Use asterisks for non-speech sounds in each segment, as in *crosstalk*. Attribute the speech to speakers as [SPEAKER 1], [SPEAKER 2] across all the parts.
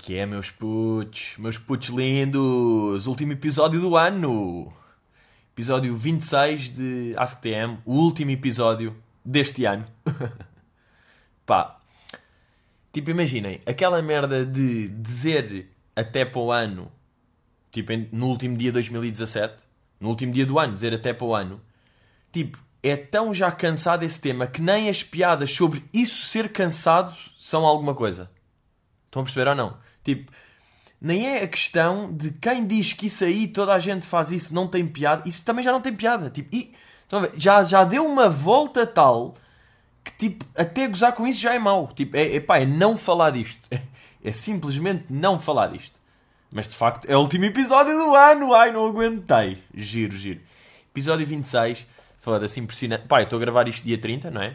[SPEAKER 1] que é, meus putos? Meus putos lindos! Último episódio do ano! Episódio 26 de AskTM, o último episódio deste ano. *laughs* Pá, tipo, imaginem, aquela merda de dizer até para o ano, tipo, no último dia de 2017, no último dia do ano, dizer até para o ano, tipo, é tão já cansado esse tema que nem as piadas sobre isso ser cansado são alguma coisa. Estão a perceber ou não? Tipo, nem é a questão de quem diz que isso aí toda a gente faz isso não tem piada. Isso também já não tem piada. Tipo, e? Já, já deu uma volta tal que tipo, até gozar com isso já é mau. Tipo, é, é, pá, é não falar disto. *laughs* É, é simplesmente não falar disto. Mas de facto é o último episódio do ano. Ai, não aguentei. Giro, giro. Episódio 26 Foda-se, impressionante. Pá, eu estou a gravar isto dia 30, não é?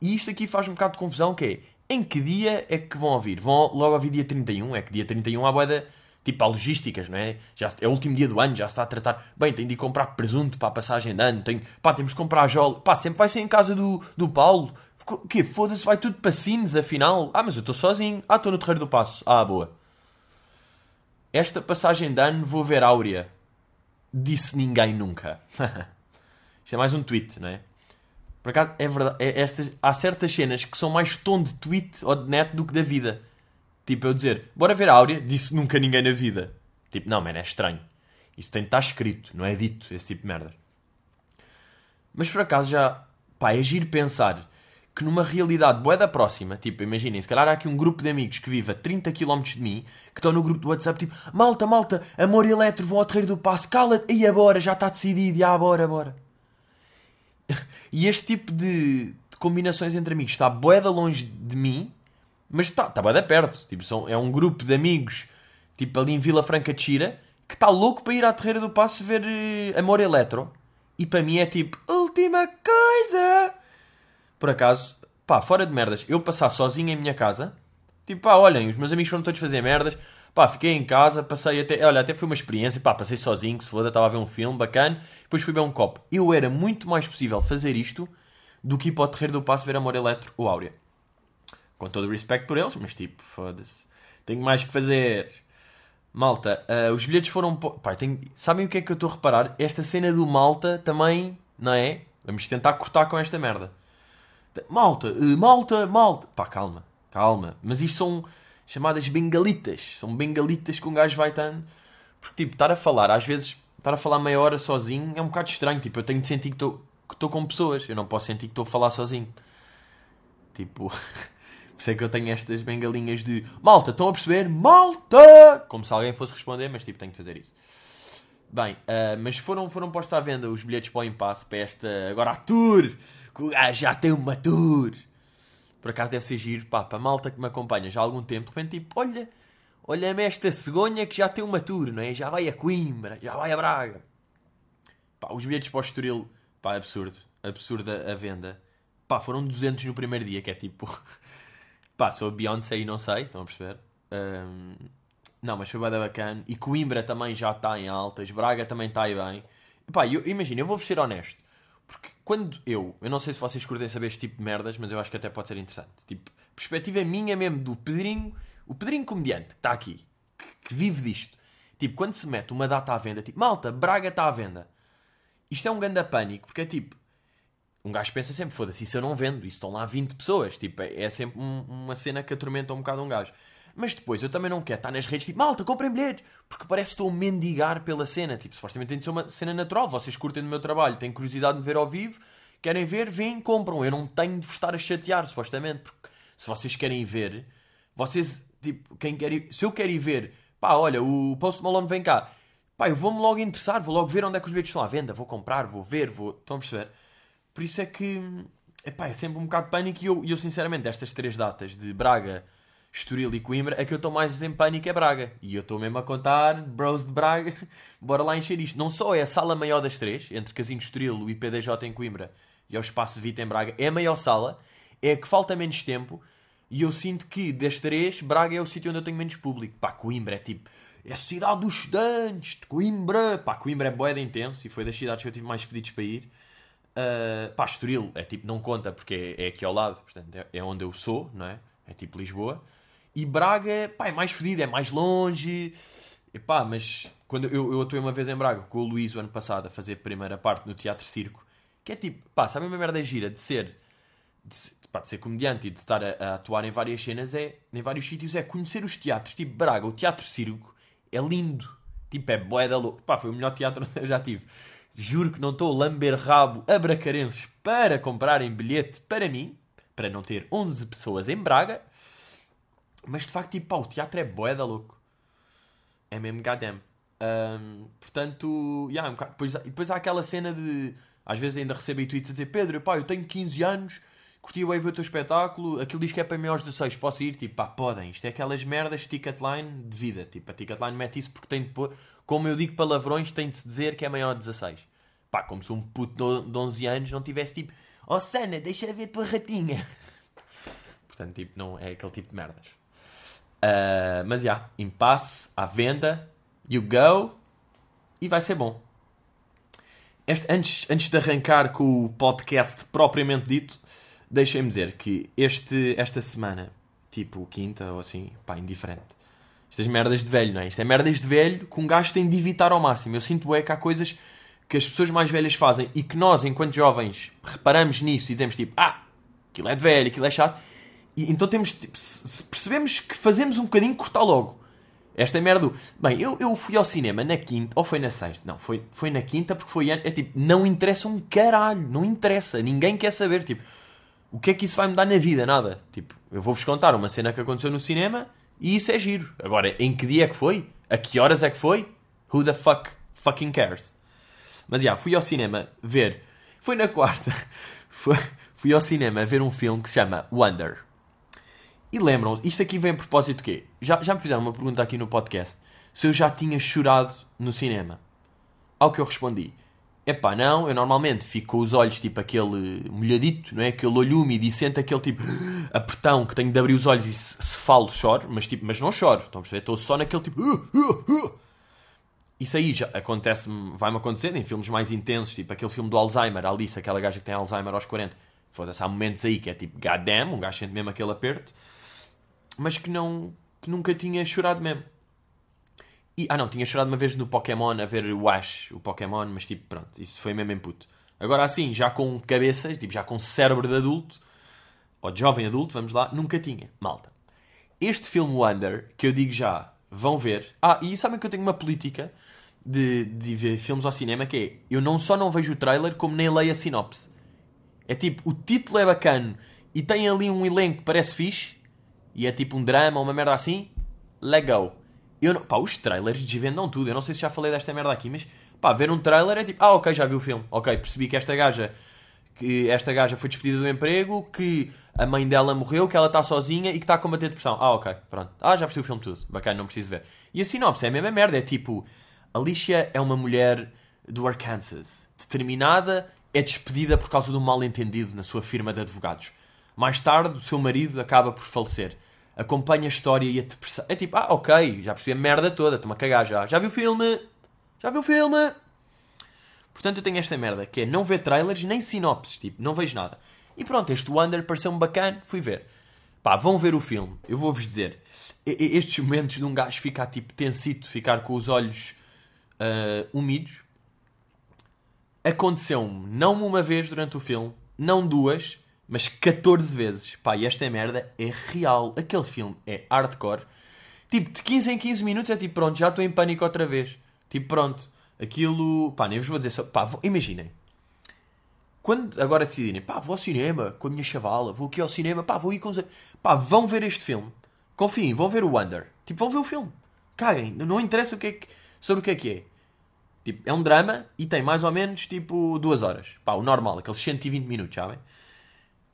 [SPEAKER 1] E isto aqui faz um bocado de confusão, que é... Em que dia é que vão ouvir? Vão logo ouvir dia 31? É que dia 31 há boeda... Tipo, há logísticas, não é? Já, é o último dia do ano, já se está a tratar... Bem, tenho de ir comprar presunto para a passagem de ano. Tenho, pá, temos de comprar jola. Pá, sempre vai ser em casa do, do Paulo. O quê? Foda-se, vai tudo para Sines, afinal. Ah, mas eu estou sozinho. Ah, estou no Terreiro do Passo. Ah, boa. Esta passagem de ano vou ver Áurea. Disse ninguém nunca. *laughs* Isto é mais um tweet, não é? Por acaso, é verdade. É há certas cenas que são mais tom de tweet ou de net do que da vida. Tipo, eu dizer, bora ver a Áurea, disse nunca ninguém na vida. Tipo, não, mano, é estranho. Isso tem de estar escrito, não é dito, esse tipo de merda. Mas por acaso já, pá, é giro pensar que numa realidade boa da próxima, tipo, imaginem, se calhar há aqui um grupo de amigos que vive a 30 km de mim, que estão no grupo do WhatsApp, tipo, malta, malta, amor eletro vão ao terreiro do passo, cala-te, e agora, já está decidido, e agora, bora. E este tipo de, de, combinações entre amigos está boeda longe de mim, mas está tá boeda perto. Tipo, são, é um grupo de amigos, tipo ali em Vila Franca de Xira, que está louco para ir à Terreira do Passo ver uh, Amor Eletro. E para mim é tipo, última coisa! Por acaso, pá, fora de merdas, eu passar sozinho em minha casa, tipo, pá, olhem, os meus amigos foram todos fazer merdas, Pá, fiquei em casa, passei até. Olha, até foi uma experiência. Pá, passei sozinho, se foda, estava a ver um filme bacana. Depois fui beber um copo. Eu era muito mais possível fazer isto do que ir para o terreiro do passo ver Amor Eletro ou Áurea. Com todo o respeito por eles, mas tipo, foda-se. Tenho mais que fazer. Malta, uh, os bilhetes foram. Pá, tenho... Sabem o que é que eu estou a reparar? Esta cena do Malta também, não é? Vamos tentar cortar com esta merda. Malta, uh, malta, malta. Pá, calma, calma. Mas isto são chamadas bengalitas. São bengalitas que um gajo vai estando. Porque, tipo, estar a falar, às vezes, estar a falar meia hora sozinho é um bocado estranho. Tipo, eu tenho de sentir que estou com pessoas. Eu não posso sentir que estou a falar sozinho. Tipo, *laughs* por isso é que eu tenho estas bengalinhas de malta, estão a perceber? Malta! Como se alguém fosse responder, mas tipo, tenho de fazer isso. Bem, uh, mas foram, foram postos à venda os bilhetes para o impasse, para esta. Agora a tour! Que o gajo já tem uma tour! Por acaso deve ser giro, pá, para a malta que me acompanha já há algum tempo, de repente tipo, olha, olha-me esta cegonha que já tem uma tour, não é? Já vai a Coimbra, já vai a Braga. Pá, os bilhetes para o Estoril, pá, absurdo, absurda a venda. Pá, foram 200 no primeiro dia, que é tipo, *laughs* pá, sou a Beyoncé e não sei, estão a perceber? Um... Não, mas foi bem bacana. E Coimbra também já está em altas, Braga também está aí bem. Pá, imagina, eu vou-vos ser honesto. Quando eu, eu não sei se vocês curtem saber este tipo de merdas, mas eu acho que até pode ser interessante. Tipo, perspectiva minha mesmo do Pedrinho, o Pedrinho comediante que está aqui, que, que, vive disto. Tipo, quando se mete uma data à venda, tipo, malta, Braga está à venda. Isto é um grande pânico, porque é tipo, um gajo pensa sempre, foda-se, isso eu não vendo, isso estão lá 20 pessoas. Tipo, é, é sempre um, uma cena que atormenta um bocado um gajo. Mas depois eu também não quero estar nas redes tipo, malta, comprem bilhetes, porque parece que estou a mendigar pela cena. Tipo, supostamente tem de ser uma cena natural. Vocês curtem do meu trabalho, têm curiosidade de me ver ao vivo, querem ver, vêm, compram. Eu não tenho de vos estar a chatear, supostamente, porque se vocês querem ver, vocês, tipo, quem quer ir, se eu quero ir ver, pá, olha, o Post Malone vem cá, pá, eu vou-me logo interessar, vou logo ver onde é que os bilhetes estão à venda, vou comprar, vou ver, vou. Estão a perceber? Por isso é que, epá, é sempre um bocado de pânico e eu, eu sinceramente, estas três datas de Braga. Estoril e Coimbra, a que eu estou mais em pânico é Braga. E eu estou mesmo a contar, bros de Braga, *laughs* bora lá encher isto. Não só é a sala maior das três, entre Casino Estoril, o IPDJ em Coimbra e o Espaço Vita em Braga, é a maior sala, é a que falta menos tempo, e eu sinto que das três, Braga é o sítio onde eu tenho menos público. Pá, Coimbra é tipo, é a cidade dos estudantes, de Coimbra. Pá, Coimbra é boeda intenso e foi das cidades que eu tive mais pedidos para ir. Uh, pá, Estoril é tipo, não conta porque é, é aqui ao lado, portanto é, é onde eu sou, não é? É tipo Lisboa. E Braga, pá, é mais fedido, é mais longe. E pá, mas quando eu, eu atuei uma vez em Braga com o Luís o ano passado a fazer a primeira parte no Teatro Circo, que é tipo, pá, sabe uma merda gira de ser, de, pá, de ser comediante e de estar a, a, atuar em várias cenas, é, em vários sítios, é conhecer os teatros. Tipo, Braga, o Teatro Circo é lindo. Tipo, é boeda louco. Pá, foi o melhor teatro *laughs* que eu já tive. Juro que não estou a lamber rabo a bracarenses para comprarem bilhete para mim, para não ter 11 pessoas em Braga. Mas de facto, tipo, pá, o teatro é boeda louco. É mesmo goddamn. Um, portanto, yeah, um bocado, depois, depois há aquela cena de. Às vezes ainda recebo aí tweets a dizer: Pedro, pá, eu tenho 15 anos, curti bem ver o teu espetáculo, aquilo diz que é para maiores de 16, posso ir? Tipo, pá, podem. Isto é aquelas merdas Ticketline de vida. Tipo, a Ticketline mete isso porque tem de pôr. Como eu digo palavrões, tem de se dizer que é maior de 16. Pá, como se um puto de 11 anos não tivesse tipo: Oh Sana, deixa ver a tua ratinha. *laughs* Portanto, tipo, não é aquele tipo de merdas. Uh, mas já, yeah, impasse, à venda, you go e vai ser bom. Este, antes, antes de arrancar com o podcast propriamente dito, deixem-me dizer que este, esta semana, tipo quinta ou assim, pá, indiferente. Estas merdas de velho, não é? Isto é merdas de velho que um gajo tem de evitar ao máximo. Eu sinto é que há coisas que as pessoas mais velhas fazem e que nós, enquanto jovens, reparamos nisso e dizemos tipo, ah, aquilo é de velho, aquilo é chato. E, então temos, tipo, se percebemos que fazemos um bocadinho, cortar logo. Esta merda. Bem, eu, eu fui ao cinema na quinta, ou foi na sexta? Não, foi, foi na quinta porque foi. É tipo, não interessa um caralho, não interessa, ninguém quer saber. Tipo, o que é que isso vai me dar na vida? Nada. Tipo, eu vou-vos contar uma cena que aconteceu no cinema e isso é giro. Agora, em que dia é que foi? A que horas é que foi? Who the fuck fucking cares? Mas já, yeah, fui ao cinema ver. Foi na quarta. *laughs* Fui, fui ao cinema ver um filme que se chama Wonder. E lembram isto aqui vem a propósito de quê? Já, já me fizeram uma pergunta aqui no podcast se eu já tinha chorado no cinema. Ao que eu respondi: Epá, não, eu normalmente fico com os olhos tipo aquele molhadito, não é? Aquele olho úmido e sento aquele tipo *gasps* apertão que tenho de abrir os olhos e se, se falo choro, mas, tipo, mas não choro, estão a perceber? Estou só naquele tipo. *laughs* Isso aí já acontece-me, vai-me acontecendo em filmes mais intensos, tipo aquele filme do Alzheimer, Alice, aquela gaja que tem Alzheimer aos 40. Foda-se, há momentos aí que é tipo, goddamn, um gajo sente mesmo aquele aperto mas que não que nunca tinha chorado mesmo. E, ah não, tinha chorado uma vez no Pokémon a ver o Ash, o Pokémon, mas tipo, pronto, isso foi mesmo em puto. Agora assim, já com cabeça, tipo, já com cérebro de adulto, ou de jovem adulto, vamos lá, nunca tinha. Malta. Este filme Wonder, que eu digo já, vão ver. Ah, e sabem que eu tenho uma política de, de ver filmes ao cinema que é, eu não só não vejo o trailer, como nem leio a sinopse. É tipo, o título é bacana e tem ali um elenco que parece fixe, e é tipo um drama uma merda assim, legal. Eu não, pá, os trailers desvendam tudo. Eu não sei se já falei desta merda aqui, mas pá, ver um trailer é tipo, ah, ok, já vi o filme. Ok, percebi que esta gaja que esta gaja foi despedida do emprego, que a mãe dela morreu, que ela está sozinha e que está a combater depressão. Ah, ok, pronto. Ah, já percebi o filme tudo. Bacana, não preciso ver. E a sinopse é a mesma merda. É tipo, Alicia é uma mulher do Arkansas, determinada, é despedida por causa de um mal-entendido na sua firma de advogados. Mais tarde, o seu marido acaba por falecer acompanha a história e a depressão. É tipo, ah, ok, já percebi a merda toda, estou-me a cagar já. Já vi o filme? Já vi o filme? Portanto, eu tenho esta merda, que é não ver trailers nem sinopses, tipo, não vejo nada. E pronto, este Wonder pareceu-me bacana, fui ver. Pá, vão ver o filme, eu vou-vos dizer. Estes momentos de um gajo ficar tipo tensito, ficar com os olhos uh, úmidos, aconteceu-me não uma vez durante o filme, não duas, mas 14 vezes. Pá, e esta merda é real. Aquele filme é hardcore. Tipo, de 15 em 15 minutos é tipo, pronto, já estou em pânico outra vez. Tipo, pronto. Aquilo. Pá, nem vos vou dizer só. Pá, imaginem. Quando agora decidirem, pá, vou ao cinema com a minha chavala, vou aqui ao cinema, pá, vou ir com os. Pá, vão ver este filme. Confiem, vão ver o Wonder. Tipo, vão ver o filme. Caguem, não interessa o que é que, sobre o que é que é. Tipo, é um drama e tem mais ou menos, tipo, duas horas. Pá, o normal, aqueles 120 minutos, sabem?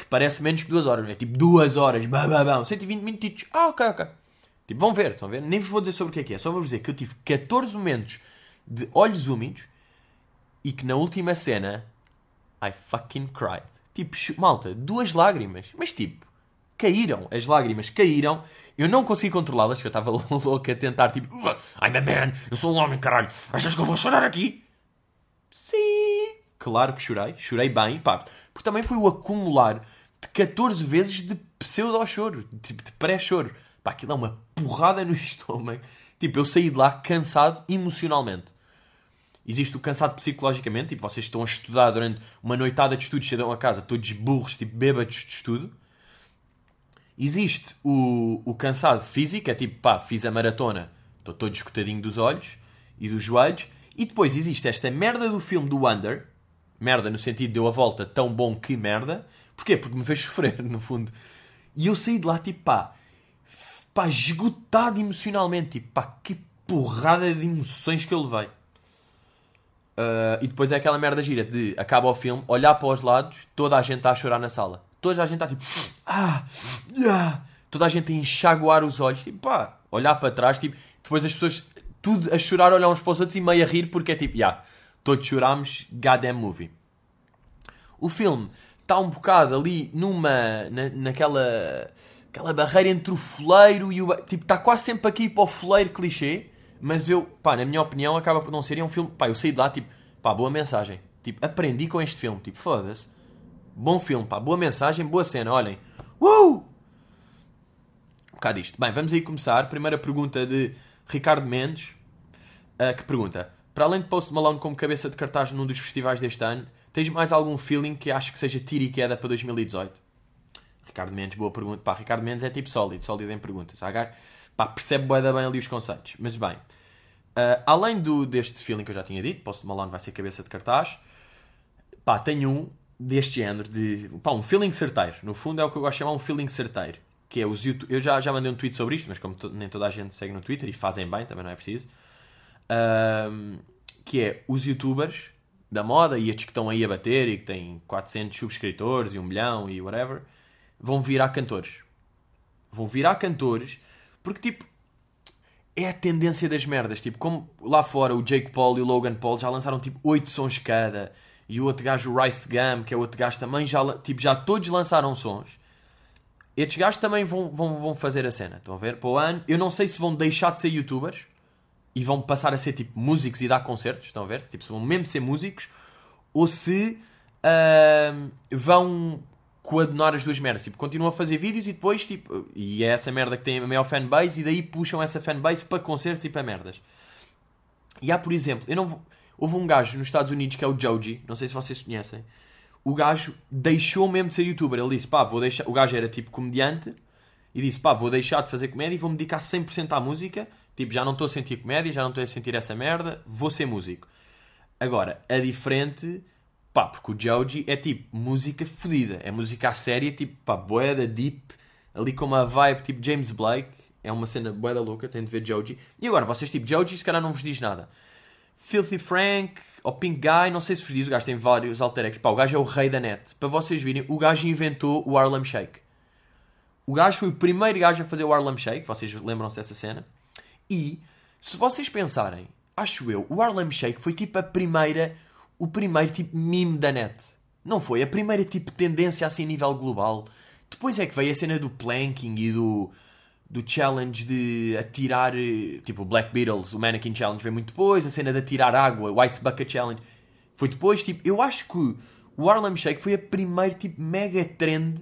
[SPEAKER 1] Que parece menos que duas horas, é tipo duas horas, bam, bam, bam, 120 minutos. Ah, ok, ok. Tipo, vão ver, estão a ver? Nem vos vou dizer sobre o que é que é, só vou dizer que eu tive 14 momentos de olhos úmidos e que na última cena I fucking cried. Tipo, malta, duas lágrimas, mas tipo, caíram, as lágrimas caíram. Eu não consegui controlá-las, que eu estava *laughs* louco a tentar, tipo, I'm a man, eu sou um homem, caralho, achas que eu vou chorar aqui? Sim, claro que chorei, chorei bem, pá, porque também foi o acumular de 14 vezes de pseudo-choro, tipo de pré-choro. Pá, aquilo é uma porrada no *laughs* estômago. Tipo, eu saí de lá cansado emocionalmente. Existe o cansado psicologicamente, tipo, vocês estão a estudar durante uma noitada de estudos, chegam a casa todos burros, tipo, bêbados de estudo. Existe o, o cansado físico, é tipo, pá, fiz a maratona, estou todo escutadinho dos olhos e dos joelhos. E depois existe esta merda do filme do Wonder, merda no sentido de deu a volta tão bom que merda. Porquê? Porque me fez sofrer, *laughs* no fundo. E eu saí de lá, tipo, pá, pá, esgotado emocionalmente, tipo, pá, que porrada de emoções que eu levei. Uh, e depois é aquela merda gira de acaba o filme, olhar para os lados, toda a gente está a chorar na sala. Toda a gente está tipo, ah, ah, toda a gente a enxaguar os olhos, tipo, pá, olhar para trás, tipo, depois as pessoas tudo a chorar, olhar uns para os outros e meio a rir porque é tipo, já, yeah, todos chorámos, goddamn movie. O filme está um bocado ali numa, na, naquela aquela barreira entre o foleiro e o. Tipo, está quase sempre aqui para o foleiro clichê, mas eu, pá, na minha opinião, acaba por não ser. É um filme, pá, eu saí de lá, tipo, pá, boa mensagem. Tipo, aprendi com este filme, tipo, foda-se. Bom filme, pá, boa mensagem, boa cena, olhem. Uh! Um bocado isto. Bem, vamos aí começar. Primeira pergunta de Ricardo Mendes, uh, que pergunta: Para além de Post Malone como cabeça de cartaz num dos festivais deste ano, tens mais algum feeling que acho que seja tiro e queda para 2018? Ricardo Mendes, boa pergunta. Pá, Ricardo Mendes é tipo sólido, sólido em perguntas. Pá, percebe bem, bem ali os conceitos. Mas bem, uh, além do, deste feeling que eu já tinha dito, Post Malone vai ser cabeça de cartaz, pá, tenho um deste género, de, pá, um feeling certeiro. No fundo é o que eu gosto de chamar um feeling certeiro. Que é os YouTube... Eu já, já mandei um tweet sobre isto, mas como nem toda a gente segue no Twitter e fazem bem, também não é preciso. Uh, que é os youtubers da moda e estes que estão aí a bater e que têm 400 subscritores e 1 milhão e whatever vão virar cantores. Vão virar cantores porque, tipo, é a tendência das merdas. Tipo, como lá fora o Jake Paul e o Logan Paul já lançaram tipo 8 sons cada. E o outro gajo, o Rice Gum, que é o outro gajo também, já, tipo, já todos lançaram sons. Estes gajos também vão, vão, vão fazer a cena. Estão a ver? Para o ano. Eu não sei se vão deixar de ser youtubers e vão passar a ser tipo músicos e dar concertos. Estão a ver? Tipo, se vão mesmo ser músicos ou se uh, vão coadunar as duas merdas. Tipo, continuam a fazer vídeos e depois, tipo, e é essa merda que tem a maior fanbase e daí puxam essa fanbase para concertos e para merdas. E há, por exemplo, eu não vou... houve um gajo nos Estados Unidos que é o Joji, não sei se vocês conhecem. O gajo deixou mesmo de ser youtuber. Ele disse, pá, vou deixar. O gajo era tipo comediante e disse, pá, vou deixar de fazer comédia e vou me dedicar 100% à música. Tipo, já não estou a sentir comédia, já não estou a sentir essa merda, vou ser músico. Agora, a diferente Pá, porque o Joji é tipo música fodida. É música a séria, tipo, pá, boeda, deep, ali com uma vibe tipo James Blake. É uma cena boeda louca, tem de ver Joji. E agora, vocês tipo, Joji se calhar não vos diz nada. Filthy Frank, ou Pink Guy, não sei se vos diz, o gajo tem vários alter egos. Pá, o gajo é o rei da net. Para vocês virem, o gajo inventou o Harlem Shake. O gajo foi o primeiro gajo a fazer o Harlem Shake, vocês lembram-se dessa cena. E, se vocês pensarem, acho eu, o Harlem Shake foi tipo a primeira o primeiro tipo meme da net. Não foi? A primeira tipo tendência assim a nível global. Depois é que veio a cena do planking e do, do challenge de atirar. Tipo, o Black Beatles, o Mannequin Challenge veio muito depois. A cena de atirar água, o Ice Bucket Challenge foi depois. Tipo, eu acho que o Harlem Shake foi a primeira tipo mega trend.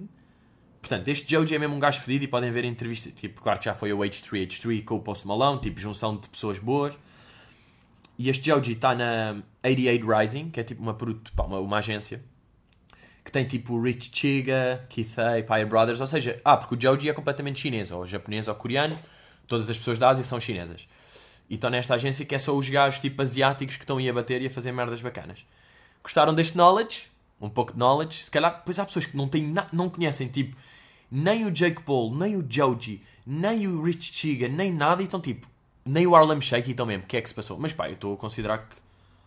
[SPEAKER 1] Portanto, este Joji é mesmo um gajo fedido e podem ver a entrevista. Tipo, claro que já foi o H3H3 com o Post Malone, tipo, junção de pessoas boas. E este Joji está na 88 Rising, que é tipo uma, pá, uma, uma, agência, que tem tipo Rich Chiga, Keith A, Paya Brothers, ou seja, ah, porque o Joji é completamente chinês, ou japonês ou coreano, todas as pessoas da Ásia são chinesas. E estão nesta agência que é só os gajos tipo asiáticos que estão aí a bater e a fazer merdas bacanas. Gostaram deste knowledge? Um pouco de knowledge? Se calhar, pois há pessoas que não, têm não conhecem tipo nem o Jake Paul, nem o Joji, nem o Rich Chiga, nem nada, e estão tipo, nem o Harlem Shake então mesmo, o que é que se passou? Mas pá, eu estou a considerar que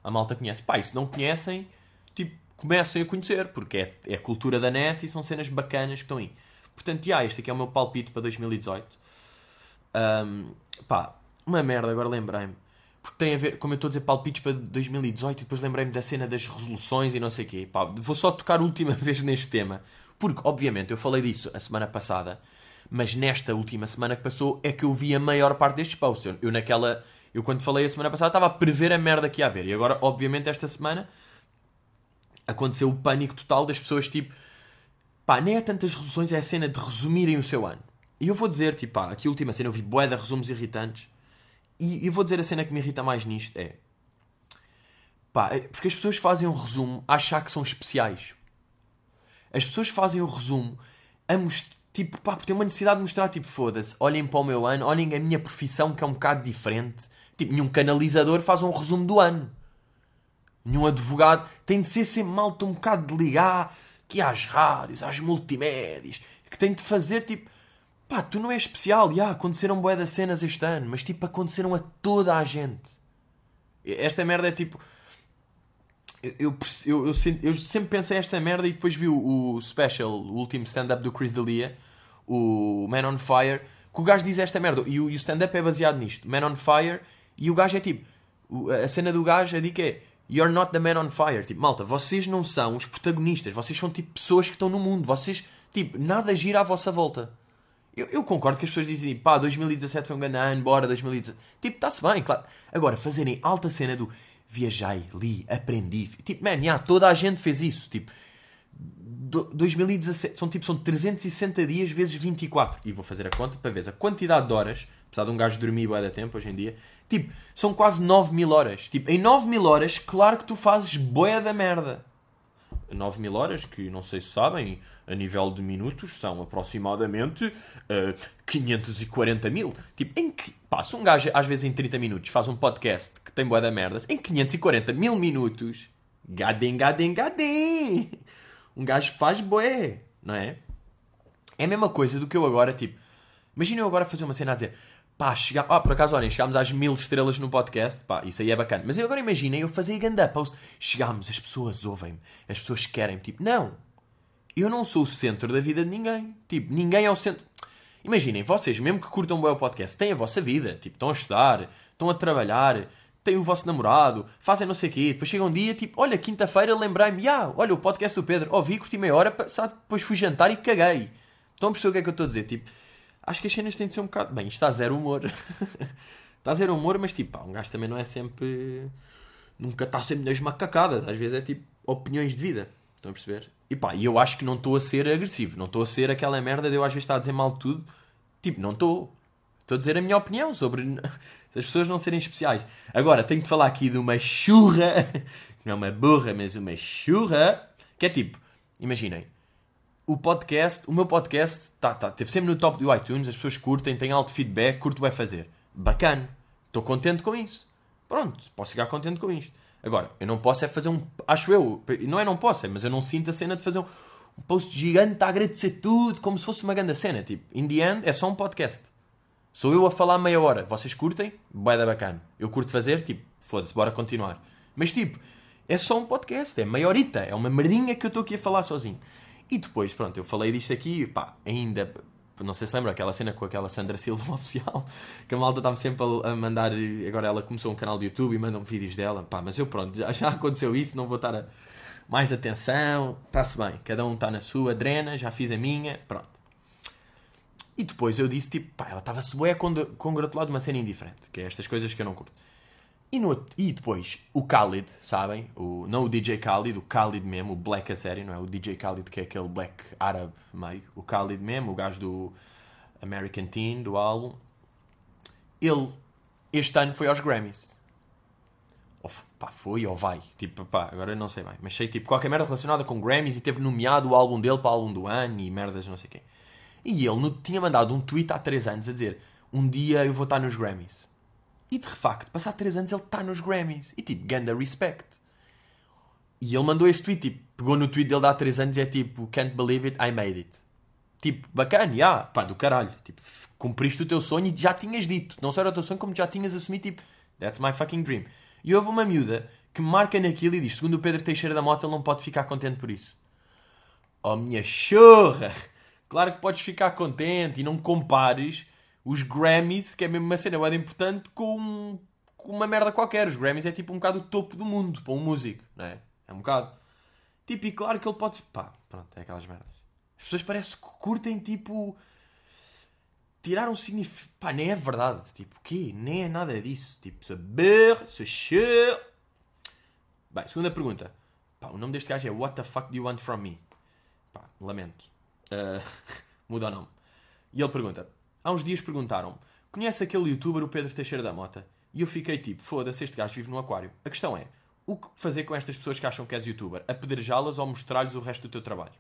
[SPEAKER 1] a malta conhece. Pá, e se não conhecem, tipo, comecem a conhecer, porque é, é a cultura da net e são cenas bacanas que estão aí. Portanto, já, este aqui é o meu palpite para 2018. Um, pá, uma merda, agora lembrei-me. Porque tem a ver, como eu estou a dizer, palpites para 2018 e depois lembrei-me da cena das resoluções e não sei o quê. Pá, vou só tocar a última *laughs* vez neste tema. Porque, obviamente, eu falei disso a semana passada mas nesta última semana que passou é que eu vi a maior parte destes posts. Eu, eu naquela. Eu quando falei a semana passada estava a prever a merda que ia haver. E agora, obviamente, esta semana aconteceu o pânico total das pessoas tipo. Pá, nem é tantas resoluções, é a cena de resumirem o seu ano. E eu vou dizer, tipo, pá, aqui a última cena eu vi de resumos irritantes. E eu vou dizer a cena que me irrita mais nisto é... Pá, é porque as pessoas fazem um resumo a achar que são especiais. As pessoas fazem o um resumo a. Tipo, pá, porque tem uma necessidade de mostrar, tipo, foda-se, olhem para o meu ano, olhem a minha profissão que é um bocado diferente. Tipo, nenhum canalizador faz um resumo do ano. Nenhum advogado tem de ser sempre malta um bocado de ligar que às rádios, às multimédias, que tem de fazer tipo. Pá, tu não és especial, já, aconteceram bué cenas este ano, mas tipo, aconteceram a toda a gente. Esta merda é tipo. Eu, eu, eu, eu sempre pensei esta merda e depois vi o, o special, o último stand-up do Chris D'Elia, o Man on Fire, que o gajo diz esta merda. E o, o stand-up é baseado nisto. Man on Fire, e o gajo é tipo. A cena do gajo é de que é You're not the man on fire. Tipo, malta, vocês não são os protagonistas. Vocês são tipo pessoas que estão no mundo. Vocês, tipo, nada gira à vossa volta. Eu, eu concordo que as pessoas dizem, pá, 2017 foi um grande ano, bora 2017. Tipo, está-se bem, claro. Agora, fazerem alta cena do viajei, li, aprendi. Tipo, man, yeah, toda a gente fez isso. Tipo, 2017 são tipo são 360 dias vezes 24. E vou fazer a conta para ver a quantidade de horas, apesar de um gajo dormir bué da tempo hoje em dia. Tipo, são quase 9 mil horas. Tipo, em 9 mil horas, claro que tu fazes boia da merda. 9 mil horas, que não sei se sabem, a nível de minutos, são aproximadamente uh, eh, 540 mil. Tipo, em que. Pá, se um gajo, às vezes em 30 minutos, faz um podcast que tem boa da merdas, em 540 mil minutos. Gadem, gadem, gadem! Um gajo faz boé, não é? É a mesma coisa do que eu agora, tipo. Imagina eu agora fazer uma cena a dizer Pá, chega... ah, por acaso, olhem, chegámos às mil estrelas no podcast. Pá, isso aí é bacana. Mas agora imaginem eu fazer ganda post. Chegámos, as pessoas ouvem-me, as pessoas querem-me. Tipo, não. Eu não sou o centro da vida de ninguém. Tipo, ninguém é o centro. Imaginem, vocês, mesmo que curtam bem o podcast, têm a vossa vida. Tipo, estão a estudar, estão a trabalhar, têm o vosso namorado, fazem não sei o quê. Depois chega um dia, tipo, olha, quinta-feira lembrei-me, ah, olha, o podcast do Pedro, ouvi, curti meia hora, depois fui jantar e caguei. Estão a perceber o que é que eu estou a dizer? Tipo, acho que as cenas têm de ser um bocado. Bem, isto está zero humor. *laughs* está zero humor, mas tipo, pá, um gajo também não é sempre. Nunca está sempre nas macacadas. Às vezes é tipo opiniões de vida. Estão a perceber? E pá, eu acho que não estou a ser agressivo. Não estou a ser aquela merda de eu às vezes estar a dizer mal tudo. Tipo, não estou. Estou a dizer a minha opinião sobre *laughs* as pessoas não serem especiais. Agora, tenho de falar aqui de uma churra. *laughs* Não é uma burra, mas uma churra. Que é tipo, imaginem, o podcast, o meu podcast, tá, tá, teve sempre no top do iTunes, as pessoas curtem, têm alto feedback, curto vai fazer. Bacana. Estou contente com isso. Pronto, posso ficar contente com isto. Agora, eu não posso é fazer um. Acho eu, não é não posso, é, mas eu não sinto a cena de fazer um, um post gigante a agradecer tudo, como se fosse uma grande cena. Tipo, in the end, é só um podcast. Sou eu a falar meia hora. Vocês curtem? Vai da bacana. Eu curto fazer, tipo, foda-se, bora continuar. Mas tipo, é só um podcast, é meia horita, é uma merdinha que eu estou aqui a falar sozinho. E depois, pronto, eu falei disto aqui, pá, ainda, não sei se lembra, aquela cena com aquela Sandra Silva *laughs* oficial, que a malta estava sempre a mandar, agora ela começou um canal de YouTube e mandam vídeos dela, pá, mas eu pronto, já, já aconteceu isso, não vou estar a mais atenção, está-se bem, cada um está na sua, drena, já fiz a minha, pronto. E depois eu disse, tipo, pá, ela estava-se bué congratulado de uma cena indiferente, que é estas coisas que eu não curto. E, no, e depois, o Khalid, sabem? O, não o DJ Khalid, o Khalid mesmo, o Black a série, não é? O DJ Khalid que é aquele black árabe meio. O Khalid mesmo, o gajo do American Teen, do álbum. Ele, este ano, foi aos Grammys. Ou, pá, foi ou vai. Tipo, pá, agora não sei bem. Mas sei, tipo, qualquer merda relacionada com Grammys e teve nomeado o álbum dele para o álbum do ano e merdas não sei quê. E ele tinha mandado um tweet há 3 anos a dizer um dia eu vou estar nos Grammys. E de facto, passado 3 anos ele está nos Grammys. E tipo, ganda respect. E ele mandou esse tweet, tipo, pegou no tweet dele de há 3 anos e é tipo, can't believe it, I made it. Tipo, bacana, já, yeah, pá, do caralho. Tipo, cumpriste o teu sonho e já tinhas dito. Não só era o teu sonho, como já tinhas assumido, tipo, that's my fucking dream. E houve uma miúda que marca naquilo e diz, segundo o Pedro Teixeira da Mota, ele não pode ficar contente por isso. Oh, minha chorra! Claro que podes ficar contente e não compares os Grammys, que é mesmo uma cena bem importante, com, com uma merda qualquer. Os Grammys é tipo um bocado o topo do mundo para um músico, não é? É um bocado. Tipo, e claro que ele pode. Pá, pronto, é aquelas merdas. As pessoas parece que curtem tipo. Tirar um significado. Pá, nem é verdade. Tipo, o quê? Nem é nada disso. Tipo, saber, che... Bem, segunda pergunta. Pá, o nome deste gajo é What the fuck do you want from me? Pá, lamento. Uh, *laughs* muda o nome. E ele pergunta: Há uns dias perguntaram-me: Conhece aquele youtuber, o Pedro Teixeira da Mota? E eu fiquei tipo: Foda-se, este gajo vive no aquário. A questão é: o que fazer com estas pessoas que acham que és youtuber? Apedrejá-las ou mostrar-lhes o resto do teu trabalho?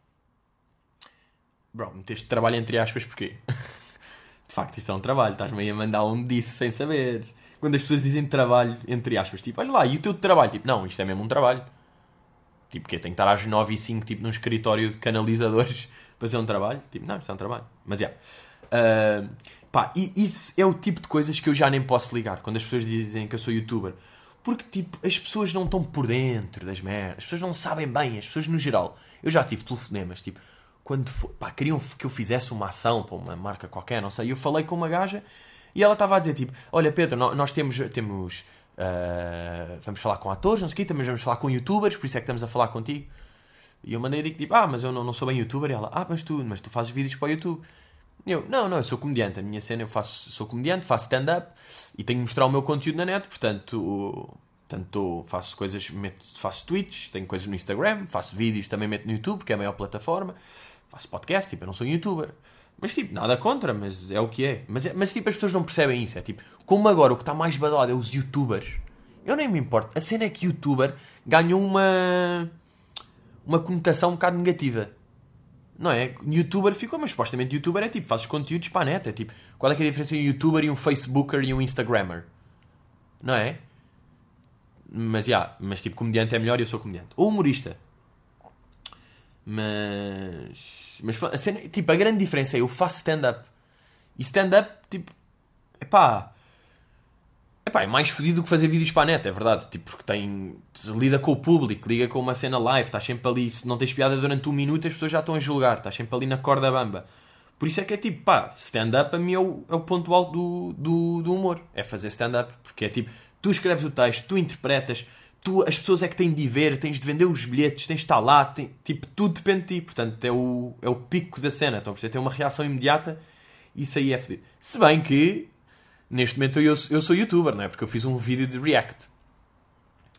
[SPEAKER 1] Bro, meteste trabalho entre aspas porquê? *laughs* De facto, isto é um trabalho. Estás-me aí a mandar um disse sem saber. Quando as pessoas dizem trabalho entre aspas, tipo, olha lá, e o teu trabalho? Tipo, não, isto é mesmo um trabalho. Tipo, que Tem que estar às 9 e 5, tipo, num escritório de canalizadores *laughs* para fazer um trabalho? Tipo, não, isto é um trabalho. Mas, já. Yeah. Uh, pá, e isso é o tipo de coisas que eu já nem posso ligar quando as pessoas dizem que eu sou youtuber. Porque, tipo, as pessoas não estão por dentro das merdas. As pessoas não sabem bem. As pessoas, no geral. Eu já tive telefonemas, tipo quando for, pá, queriam que eu fizesse uma ação para uma marca qualquer, não sei. E eu falei com uma gaja e ela estava a dizer tipo: Olha, Pedro, nós temos. temos uh, vamos falar com atores, não sei o quê, também vamos falar com youtubers, por isso é que estamos a falar contigo. E eu mandei digo tipo: Ah, mas eu não, não sou bem youtuber. E ela: Ah, mas tu, mas tu fazes vídeos para o YouTube. Eu: Não, não, eu sou comediante. A minha cena, eu faço, sou comediante, faço stand-up e tenho que mostrar o meu conteúdo na net, portanto. Portanto, faço coisas, meto, faço tweets, tenho coisas no Instagram, faço vídeos, também meto no YouTube, que é a maior plataforma faço podcast, tipo, eu não sou youtuber. Mas, tipo, nada contra, mas é o que é. Mas, é, mas tipo, as pessoas não percebem isso. É tipo, como agora o que está mais badalado é os youtubers. Eu nem me importo. A cena é que youtuber ganhou uma. uma conotação um bocado negativa. Não é? Youtuber ficou, mas supostamente youtuber é tipo, fazes conteúdos para a net. É tipo, qual é, é a diferença entre um youtuber e um facebooker e um instagrammer? Não é? Mas, já, yeah, mas tipo, comediante é melhor e eu sou comediante. Ou humorista. Mas. Mas a cena, tipo, a grande diferença é eu faço stand-up. E stand-up, tipo. Epá. Epá, é mais fodido do que fazer vídeos para a net, é verdade. Tipo, porque tem. Lida com o público, liga com uma cena live, estás sempre ali. Se não tens piada durante um minuto, as pessoas já estão a julgar, estás sempre ali na corda bamba. Por isso é que é tipo, pá, stand-up a mim é o, é o ponto alto do, do, do humor. É fazer stand-up. Porque é tipo, tu escreves o texto, tu interpretas, tu, as pessoas é que têm de ver, tens de vender os bilhetes, tens de estar lá, tem, tipo, tudo depende de ti. Portanto, é o, é o pico da cena. Então, você tem uma reação imediata, isso aí é fedido. Se bem que, neste momento, eu, eu sou youtuber, não é? Porque eu fiz um vídeo de react.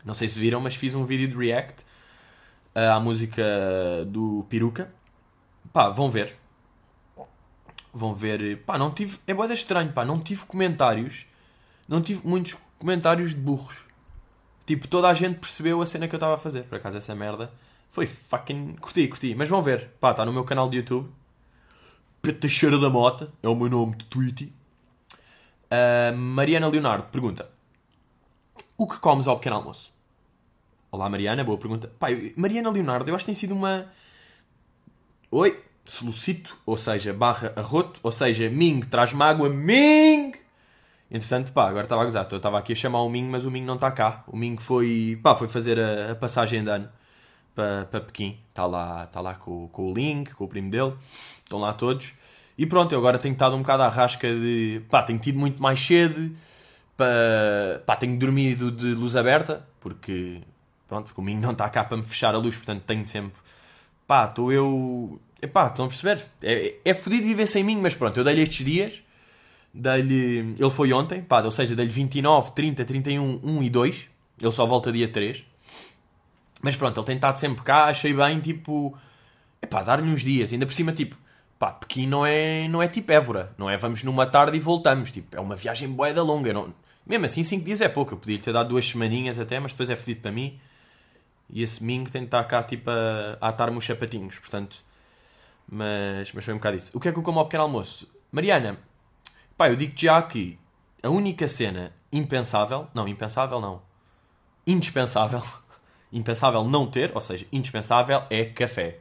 [SPEAKER 1] Não sei se viram, mas fiz um vídeo de react uh, à música do Peruca. Pá, vão ver. Vão ver. Pá, não tive. É boeda estranho, pá. Não tive comentários. Não tive muitos comentários de burros. Tipo, toda a gente percebeu a cena que eu estava a fazer. Por acaso, essa merda foi fucking. Curti, curti. Mas vão ver. Pá, está no meu canal de YouTube. Teixeira da Mota. É o meu nome de Tweety. Uh, Mariana Leonardo pergunta: O que comes ao pequeno almoço? Olá, Mariana. Boa pergunta. Eu, Mariana Leonardo, eu acho que tem sido uma. Oi, solicito, ou seja, barra arroto, ou seja, Ming traz mágoa, Ming! Entretanto, pá, agora estava a gozar. Eu estava aqui a chamar o Ming, mas o Ming não está cá. O Ming foi, pá, foi fazer a, a passagem de ano para, Pequim. Está lá, está lá com, com o Link, com o primo dele. Estão lá todos. E pronto, eu agora tenho estado um bocado à rasca de. pá, tenho tido muito mais sede. Pá, pá, tenho dormido de luz aberta, porque. pronto, porque o Ming não está cá para me fechar a luz, portanto tenho sempre. pá, estou eu. Epá, estão a perceber? É, é fodido viver sem mim, mas pronto, eu dei-lhe estes dias Dei-lhe. Ele foi ontem, pá, ou seja, dei-lhe 29, 30, 31, 1 e 2. Ele só volta dia 3. Mas pronto, ele tem estado sempre cá, achei bem, tipo. É pá, dar-lhe uns dias. Ainda por cima, tipo. Pá, Pequim não é, não é tipo Évora. Não é vamos numa tarde e voltamos. Tipo, é uma viagem boeda longa. Não... Mesmo assim, 5 dias é pouco. Eu podia-lhe ter dado duas semaninhas até, mas depois é fedido para mim. E esse Ming tem de estar cá, tipo, a, a atar-me os sapatinhos. Portanto. Mas, mas foi um bocado isso. O que é que eu como ao pequeno almoço? Mariana, Pá, eu digo já que a única cena impensável, não, impensável não, indispensável, *laughs* impensável não ter, ou seja, indispensável é café.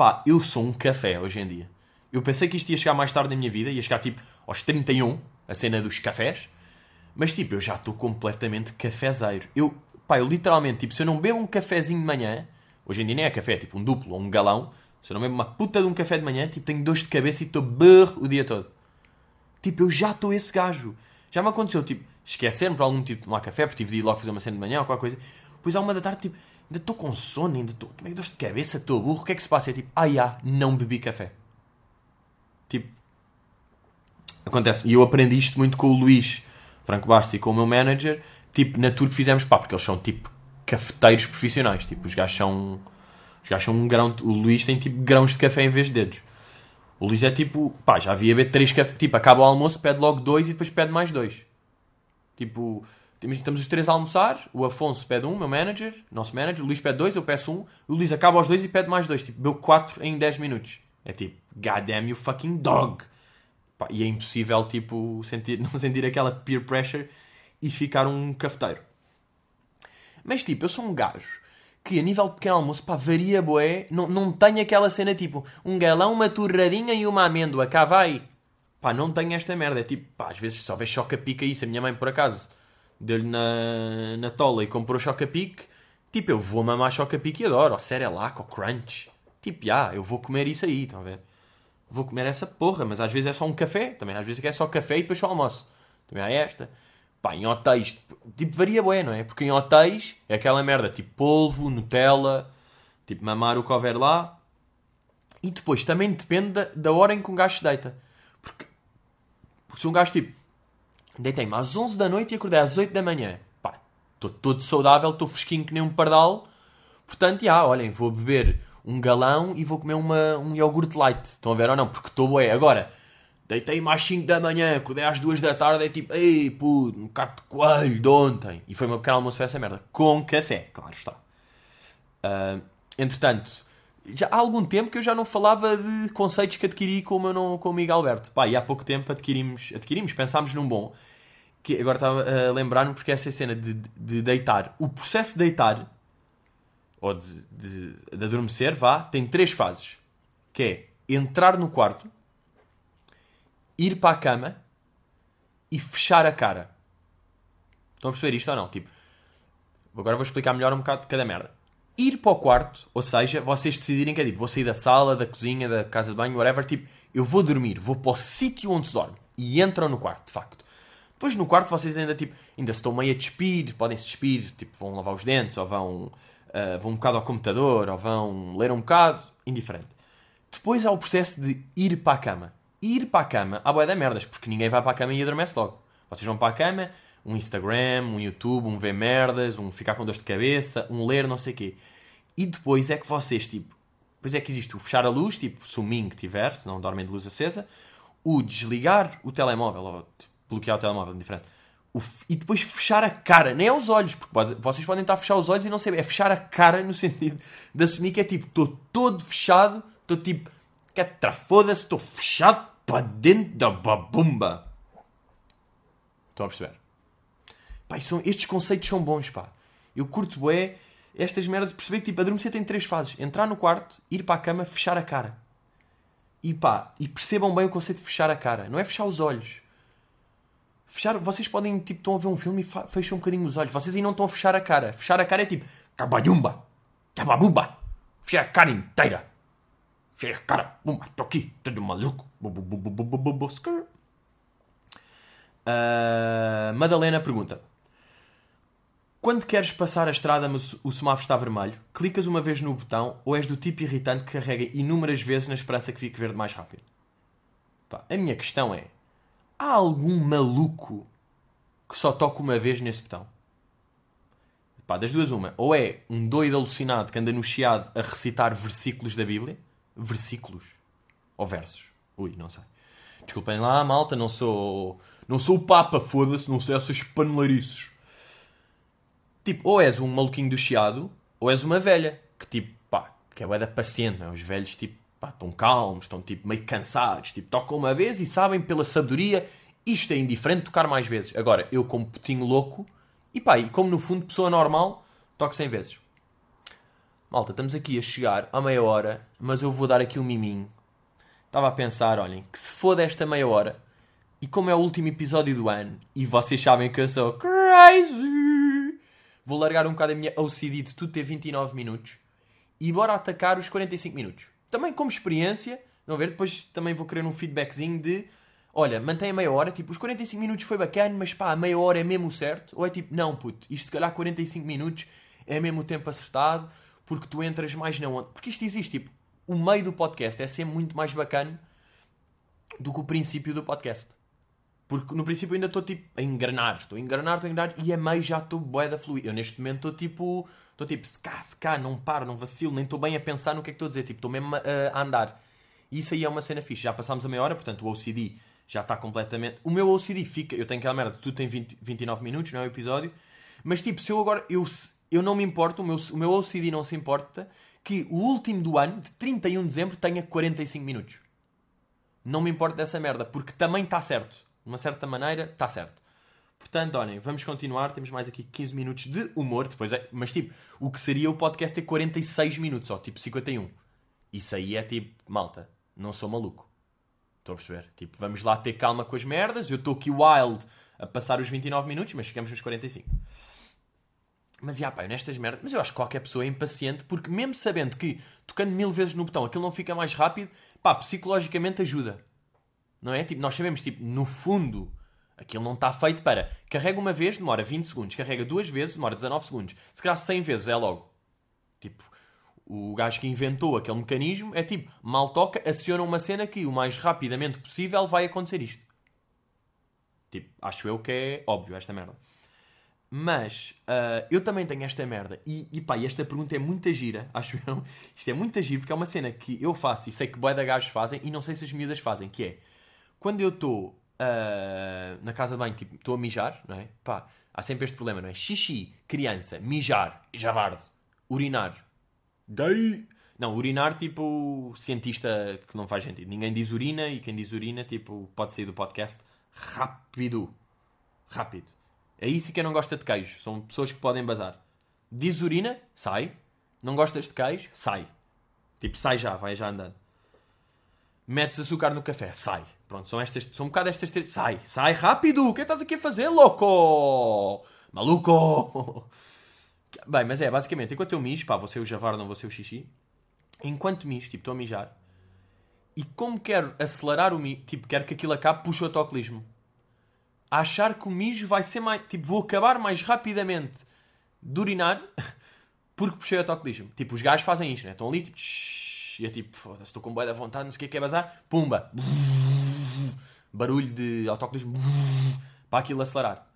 [SPEAKER 1] Pá, eu sou um café hoje em dia. Eu pensei que isto ia chegar mais tarde na minha vida, ia chegar tipo aos 31, a cena dos cafés, mas tipo, eu já estou completamente cafezeiro. Eu, pá, eu literalmente, tipo, se eu não bebo um cafezinho de manhã, hoje em dia nem é café, é tipo um duplo ou um galão, se eu não bebo uma puta de um café de manhã, tipo, tenho dores de cabeça e estou burro o dia todo. Tipo, eu já estou esse gajo. Já me aconteceu, tipo, esquecer-me por algum motivo de tomar café, porque tive de ir logo fazer uma cena de manhã ou qualquer coisa. Depois, à uma da tarde, tipo, ainda estou com sono, ainda estou. Que dor de cabeça? Estou burro, o que é que se passa? É tipo, ah, não bebi café. Tipo, acontece. E eu aprendi isto muito com o Luís Franco Bastos e com o meu manager, tipo, na tour que fizemos, pá, porque eles são tipo cafeteiros profissionais. Tipo, os gajos são. Os gajos são um grão. O Luís tem tipo grãos de café em vez de dedos. O Luís é tipo, pá, já havia beber três cafés. Tipo, acaba o almoço, pede logo dois e depois pede mais dois. Tipo, estamos os três a almoçar. O Afonso pede um, meu manager, nosso manager. O Luís pede dois, eu peço um. O Luís acaba os dois e pede mais dois. Tipo, bebeu quatro em 10 minutos. É tipo, god damn you fucking dog. Pá, e é impossível, tipo, sentir, *laughs* não sentir aquela peer pressure e ficar um cafeteiro. Mas, tipo, eu sou um gajo que a nível de pequeno almoço, pá, varia boé, não, não tenho aquela cena tipo um galão, uma torradinha e uma amêndoa, cá vai. Pá, não tenho esta merda. É tipo, pá, às vezes só vê choca-pica isso. A minha mãe, por acaso, deu-lhe na, na tola e comprou choca-pique. Tipo, eu vou mamar choca-pique e adoro. Ou Cerelac, ou Crunch. Tipo, já, eu vou comer isso aí, estão a ver? Vou comer essa porra, mas às vezes é só um café. Também às vezes é só café e depois só almoço. Também há esta. Pá, em hotéis, tipo, varia bué, não é? Porque em hotéis é aquela merda, tipo polvo, Nutella, tipo mamar o que houver lá. E depois também depende da, da hora em que um gajo se deita. Porque, porque se um gajo, tipo, deitei-me às 11 da noite e acordei às 8 da manhã. Pá, estou todo saudável, estou fresquinho que nem um pardal. Portanto, já, olhem, vou beber um galão e vou comer uma, um iogurte light. Estão a ver ou não? Porque estou bué. Agora, Deitei-me às 5 da manhã, acordei às 2 da tarde, é tipo, ei puto, um bocado de coelho de ontem. E foi uma pequena almoço, foi essa merda. Com café, claro está. Uh, entretanto, já há algum tempo que eu já não falava de conceitos que adquiri com o, meu, com o Miguel Alberto. Pá, e há pouco tempo adquirimos, adquirimos pensámos num bom. Que agora estava a lembrar-me porque essa cena de, de deitar. O processo de deitar, ou de, de, de adormecer, vá, tem três fases. Que é entrar no quarto ir para a cama e fechar a cara. Estão a perceber isto ou não? Tipo, agora vou explicar melhor um bocado de cada merda. Ir para o quarto, ou seja, vocês decidirem que é tipo, vou sair da sala, da cozinha, da casa de banho, whatever, tipo, eu vou dormir, vou para o sítio onde se dorme. E entram no quarto, de facto. Depois no quarto vocês ainda, tipo, ainda estão meio a despir, podem se despir, tipo, vão lavar os dentes, ou vão, uh, vão um bocado ao computador, ou vão ler um bocado, indiferente. Depois há o processo de ir para a cama ir para a cama, há boia da merdas, porque ninguém vai para a cama e adormece logo. Vocês vão para a cama, um Instagram, um YouTube, um ver merdas, um ficar com dor de cabeça, um ler, não sei o quê. E depois é que vocês, tipo, depois é que existe o fechar a luz, tipo, se o Ming tiver, se não dormem de luz acesa, o desligar o telemóvel, ou bloquear o telemóvel, diferente. O, e depois fechar a cara, nem é os olhos, porque vocês podem estar a fechar os olhos e não saber, é fechar a cara no *laughs* sentido de assumir que é tipo, estou todo fechado, estou tipo, que foda-se, estou fechado para dentro da babumba. Estão a perceber? Pá, são, estes conceitos são bons, pá. Eu curto bué estas merdas de perceber que tipo, adormecer tem três fases. Entrar no quarto, ir para a cama, fechar a cara. E pá, e percebam bem o conceito de fechar a cara. Não é fechar os olhos. Fechar, vocês podem, tipo, estão a ver um filme e fecham um bocadinho os olhos. Vocês aí não estão a fechar a cara. Fechar a cara é tipo, cabajumba, cababuba. Fechar a cara inteira. Cheia cara, bumba, tô aqui, todo maluco. Uh, Madalena pergunta: Quando queres passar a estrada, mas o semáforo está vermelho, clicas uma vez no botão ou és do tipo irritante que carrega inúmeras vezes na esperança que fique verde mais rápido? Pá, a minha questão é: há algum maluco que só toca uma vez nesse botão? Pá, das duas, uma. Ou é um doido alucinado que anda no chiado a recitar versículos da Bíblia versículos. Ou versos. Ui, não sei. Desculpem lá, malta, não sou. Não sou o Papa, foda-se, não sou essas paneleirices. Tipo, ou és um maluquinho do chiado, ou és uma velha. Que tipo, pá, que é da paciente, não é? Os velhos, tipo, pá, estão calmos, estão tipo meio cansados. Tipo, tocam uma vez e sabem pela sabedoria isto é indiferente tocar mais vezes. Agora, eu como putinho louco, e pá, e como no fundo pessoa normal, toco 100 vezes. Malta, estamos aqui a chegar à meia hora, mas eu vou dar aqui um miminho. Estava a pensar, olhem, que se for desta meia hora, e como é o último episódio do ano, e vocês sabem que eu sou crazy, vou largar um bocado a minha OCD de tudo ter 29 minutos, e bora atacar os 45 minutos. Também como experiência, não ver, depois também vou querer um feedbackzinho de olha, mantém a meia hora, tipo, os 45 minutos foi bacana, mas pá, a meia hora é mesmo certo? Ou é tipo, não, puto, isto se calhar 45 minutos é mesmo o tempo acertado, porque tu entras mais na onda. Porque isto existe, tipo, o meio do podcast é sempre muito mais bacana do que o princípio do podcast. Porque no princípio ainda estou tipo a engrenar, estou a engrenar, estou a engrenar e a meio já estou bué da fluir. Eu neste momento estou tipo, estou tipo, se cá, se cá, não paro, não vacilo, nem estou bem a pensar no que é que estou a dizer, tipo, estou mesmo a, a andar. Isso aí é uma cena fixe. Já passámos a meia hora, portanto o OCD já está completamente. O meu OCD fica. Eu tenho aquela merda, tu tens 20, 29 minutos, não é o episódio. Mas tipo, se eu agora. Eu, eu não me importo, o meu, o meu OCD não se importa que o último do ano, de 31 de dezembro, tenha 45 minutos. Não me importa dessa merda, porque também está certo. De uma certa maneira, está certo. Portanto, olhem, vamos continuar. Temos mais aqui 15 minutos de humor. Depois é... Mas, tipo, o que seria o podcast ter 46 minutos, ó, tipo 51. Isso aí é tipo, malta, não sou maluco. Estou a perceber? Tipo, vamos lá ter calma com as merdas. Eu estou aqui wild a passar os 29 minutos, mas ficamos nos 45. Mas, já, pá, nestas merdas... Mas eu acho que qualquer pessoa é impaciente, porque mesmo sabendo que tocando mil vezes no botão aquilo não fica mais rápido, pá, psicologicamente ajuda. Não é? Tipo, nós sabemos, tipo, no fundo, aquilo não está feito para... Carrega uma vez, demora 20 segundos. Carrega duas vezes, demora 19 segundos. Se calhar 100 vezes é logo. Tipo, o gajo que inventou aquele mecanismo é tipo, mal toca, aciona uma cena que o mais rapidamente possível vai acontecer isto. Tipo, acho eu que é óbvio esta merda. Mas uh, eu também tenho esta merda. E, e pá, esta pergunta é muita gira, *laughs* acho eu. Isto é muita gira porque é uma cena que eu faço e sei que boé da gajos fazem e não sei se as miúdas fazem, que é quando eu estou uh, na casa de banho, tipo, estou a mijar, não é? Pá, há sempre este problema, não é? Xixi, criança, mijar, javardo, urinar, gay. Não, urinar, tipo, cientista que não faz sentido. Ninguém diz urina e quem diz urina, tipo, pode sair do podcast rápido. Rápido. É isso que eu não gosta de queijo. São pessoas que podem bazar. Diz urina, sai. Não gostas de queijo, sai. Tipo, sai já, vai já andando. Metes açúcar no café, sai. Pronto, são estas, são um bocado estas três. Sai, sai rápido! O que estás aqui a fazer, louco? Maluco! *laughs* Bem, mas é, basicamente, enquanto eu mijo, pá, você o javar, não você o xixi. Enquanto mijo, tipo, estou a mijar. E como quero acelerar o mijo, tipo, quero que aquilo acabe, puxo o autocolismo a achar que o mijo vai ser mais. Tipo, vou acabar mais rapidamente de urinar *laughs* porque puxei o autocolismo. Tipo, os gajos fazem isto, né? Estão ali, tipo, e é tipo, foda-se, estou com boia da vontade, não sei o que é que é bazar, pumba, barulho de autocolismo *laughs* para aquilo acelerar.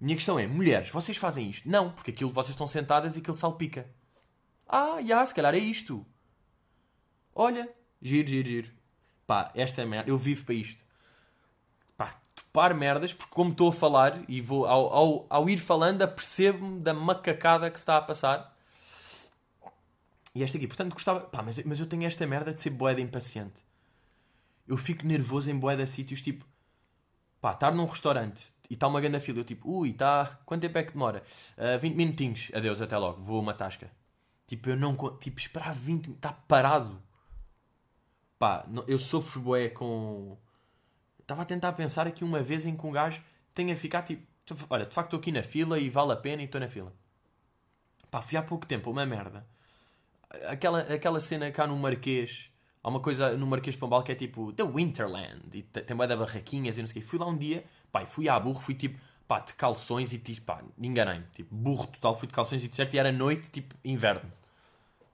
[SPEAKER 1] Minha questão é, mulheres, vocês fazem isto? Não, porque aquilo vocês estão sentadas e aquilo salpica. Ah, já, se calhar é isto. Olha, giro, giro, giro. Pá, esta é merda, eu vivo para isto topar merdas, porque como estou a falar e vou ao, ao, ao ir falando, apercebo-me da macacada que se está a passar. E esta aqui, portanto, gostava. Pá, mas, mas eu tenho esta merda de ser boeda impaciente. Eu fico nervoso em boeda sítios, tipo, pá, estar num restaurante e está uma grande fila. Eu, tipo, ui, está. Quanto tempo é que demora? Uh, ah, 20 minutinhos. Adeus, até logo. Vou uma tasca. Tipo, eu não. Tipo, esperar 20 Está parado. Pá, eu sofro boé com Estava a tentar pensar aqui uma vez em que um gajo tenha ficado tipo. Olha, de facto estou aqui na fila e vale a pena e estou na fila. Pá, fui há pouco tempo, uma merda. Aquela, aquela cena cá no Marquês. Há uma coisa no Marquês de Pombal que é tipo The Winterland. E tem bué de barraquinhas e não sei o quê. Fui lá um dia, pá, fui à burro, fui tipo, pá, de calções e tipo, pá, enganei-me. Tipo, burro total, fui de calções e de certo e era noite, tipo, inverno.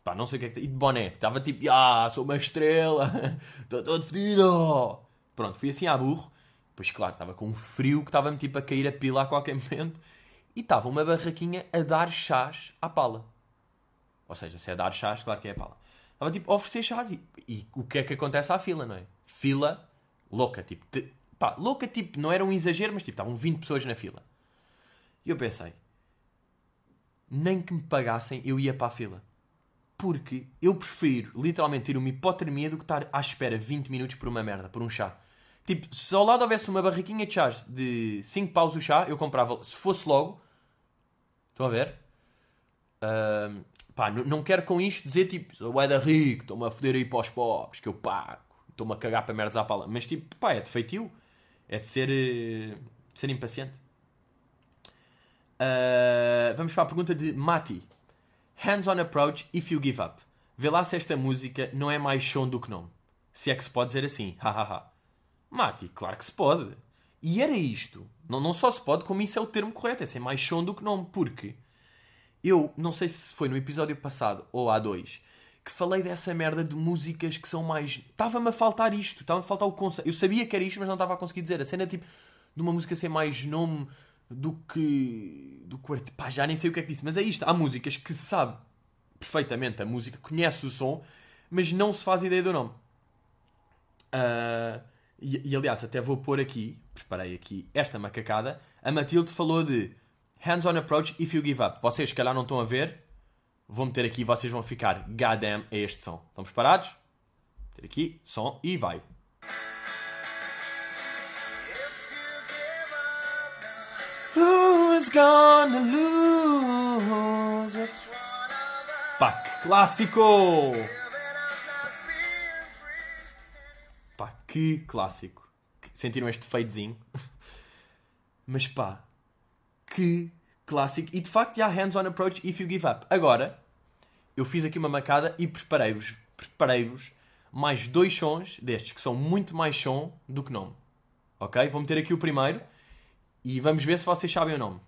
[SPEAKER 1] Pá, não sei o que é que... E de boné. Estava tipo, ah, sou uma estrela. *laughs* Estou todo fedido. Pronto, fui assim à burro. Pois claro, estava com um frio que estava-me tipo a cair a pila a qualquer *laughs* momento. E estava uma barraquinha a dar chás à pala. Ou seja, se é dar chás, claro que é a pala. Estava tipo a oferecer chás. E, e o que é que acontece à fila, não é? Fila louca, tipo. Pá, louca, tipo, não era um exagero, mas tipo, estavam 20 pessoas na fila. E eu pensei, nem que me pagassem, eu ia para a fila. Porque eu prefiro literalmente ter uma hipotermia do que estar à espera 20 minutos por uma merda, por um chá. Tipo, se ao lado houvesse uma barraquinha de chás de 5 paus o chá, eu comprava, se fosse logo. Estão a ver? Uh, pá, não quero com isto dizer tipo, sou da rico, estou-me a foder aí para os pobres, que eu pago, estou-me a cagar para merdas à pala. Mas tipo, pá, é de feitio. É de ser, uh, de ser impaciente. Uh, vamos para a pergunta de Mati. Hands-on approach if you give up. Vê lá se esta música não é mais som do que nome. Se é que se pode dizer assim. *laughs* Hahaha. Mati, claro que se pode. E era isto. Não, não só se pode, como isso é o termo correto. É ser mais som do que nome. Porque eu, não sei se foi no episódio passado ou há dois, que falei dessa merda de músicas que são mais. Estava-me a faltar isto. Estava-me a faltar o conceito. Eu sabia que era isto, mas não estava a conseguir dizer. A cena tipo de uma música ser mais nome do que. do que. Pá, já nem sei o que é que disse. Mas é isto. Há músicas que se sabe perfeitamente a música, conhece o som, mas não se faz ideia do nome. Uh, e, e, aliás, até vou pôr aqui, preparei aqui esta macacada. A Matilde falou de hands-on approach if you give up. Vocês, se calhar, não estão a ver. Vou meter aqui e vocês vão ficar goddamn a este som. Estão preparados? Vou meter aqui, som e vai. Who's gonna lose? Pá, clássico! Pá, que clássico. Sentiram este fadezinho? *laughs* Mas pá, que clássico. E de facto, há hands-on approach if you give up. Agora, eu fiz aqui uma macada e preparei-vos preparei-vos mais dois sons destes, que são muito mais som do que nome. Ok? Vou meter aqui o primeiro e vamos ver se vocês sabem o nome.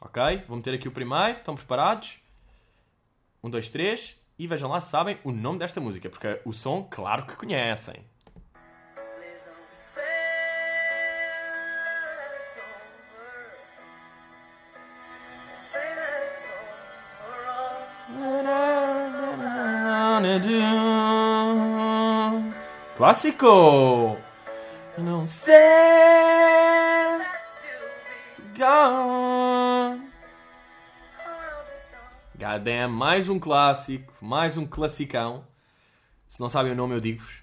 [SPEAKER 1] Ok? Vou meter aqui o primeiro. Estão preparados? Um, dois, três. E vejam lá se sabem o nome desta música, porque o som, claro que conhecem. Clássico! Não sei. Gone. Goddamn, mais um clássico, mais um classicão. Se não sabem o nome, eu digo-vos.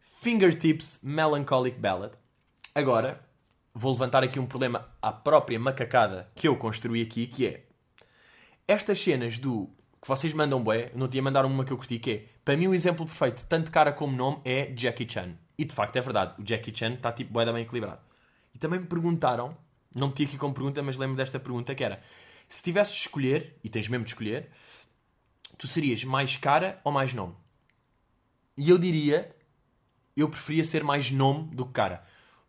[SPEAKER 1] Fingertips Melancholic Ballad. Agora, vou levantar aqui um problema à própria macacada que eu construí aqui, que é estas cenas do que vocês mandam bué, no dia mandaram uma que eu curti, que é, para mim o exemplo perfeito, tanto cara como nome, é Jackie Chan. E de facto é verdade, o Jackie Chan está tipo bué da bem equilibrado. E também me perguntaram, não meti aqui como pergunta, mas lembro desta pergunta que era, se tivesses de escolher, e tens mesmo de escolher, tu serias mais cara ou mais nome? E eu diria, eu preferia ser mais nome do que cara.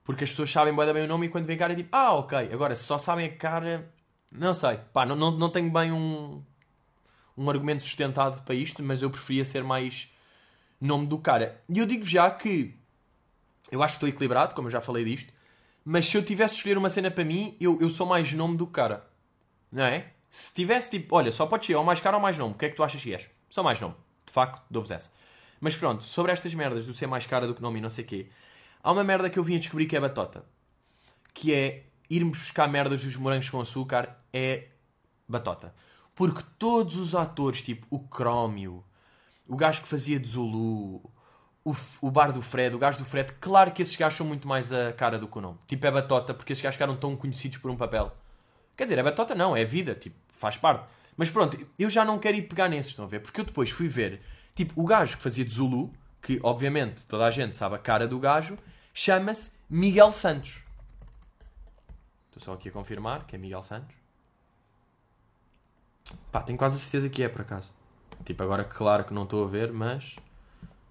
[SPEAKER 1] Porque as pessoas sabem da bem o nome e quando vem cara é tipo, ah, ok, agora se só sabem a cara, não sei, pá, não, não, não tenho bem um um argumento sustentado para isto, mas eu preferia ser mais nome do cara. E eu digo já que eu acho que estou equilibrado, como eu já falei disto, mas se eu tivesse de escolher uma cena para mim, eu, eu sou mais nome do cara. Não é? Se tivesse tipo, olha, só pode ser ou mais cara ou mais nome, o que é que tu achas que és? Só mais nome. De facto, dou-vos essa. Mas pronto, sobre estas merdas do ser mais cara do que nome e não sei quê, há uma merda que eu vim a descobrir que é batota. Que é irmos buscar merdas dos morangos com açúcar é batota. Porque todos os atores, tipo o Crómio, o gajo que fazia de Zulu, o, o bar do Fred, o gajo do Fred, claro que esses gajos são muito mais a cara do que o nome. Tipo, é batota, porque esses gajos ficaram tão conhecidos por um papel. Quer dizer, é batota não, é vida, tipo, faz parte. Mas pronto, eu já não quero ir pegar nesses, estão a ver? Porque eu depois fui ver, tipo, o gajo que fazia de Zulu, que obviamente toda a gente sabe a cara do gajo, chama-se Miguel Santos. Estou só aqui a confirmar que é Miguel Santos. Pá, tenho quase a certeza que é, por acaso. Tipo, agora claro que não estou a ver, mas...